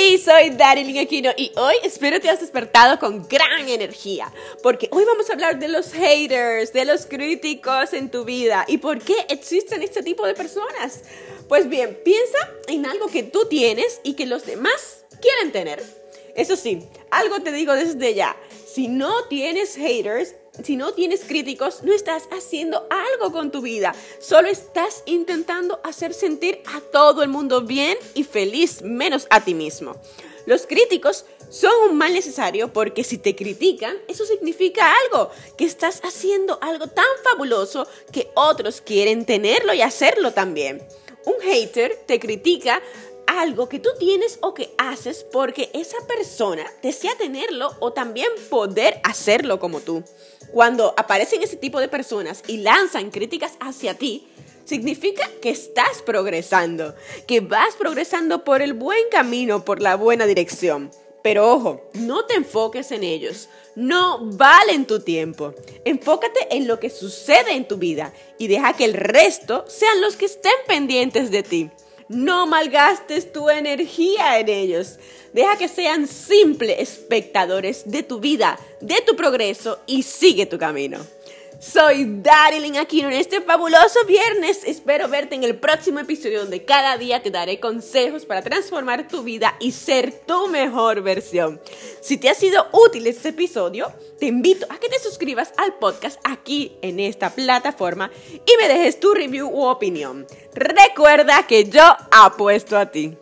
Soy Daryl Aquino y hoy espero te hayas despertado con gran energía, porque hoy vamos a hablar de los haters, de los críticos en tu vida y por qué existen este tipo de personas. Pues bien, piensa en algo que tú tienes y que los demás quieren tener. Eso sí, algo te digo desde ya, si no tienes haters, si no tienes críticos, no estás haciendo algo con tu vida. Solo estás intentando hacer sentir a todo el mundo bien y feliz, menos a ti mismo. Los críticos son un mal necesario porque si te critican, eso significa algo, que estás haciendo algo tan fabuloso que otros quieren tenerlo y hacerlo también. Un hater te critica algo que tú tienes o que haces porque esa persona desea tenerlo o también poder hacerlo como tú. Cuando aparecen ese tipo de personas y lanzan críticas hacia ti, significa que estás progresando, que vas progresando por el buen camino, por la buena dirección. Pero ojo, no te enfoques en ellos, no valen tu tiempo. Enfócate en lo que sucede en tu vida y deja que el resto sean los que estén pendientes de ti. No malgastes tu energía en ellos. Deja que sean simples espectadores de tu vida, de tu progreso y sigue tu camino. Soy Darilyn Aquino en este fabuloso viernes. Espero verte en el próximo episodio donde cada día te daré consejos para transformar tu vida y ser tu mejor versión. Si te ha sido útil este episodio, te invito a que te suscribas al podcast aquí en esta plataforma y me dejes tu review u opinión. Recuerda que yo apuesto a ti.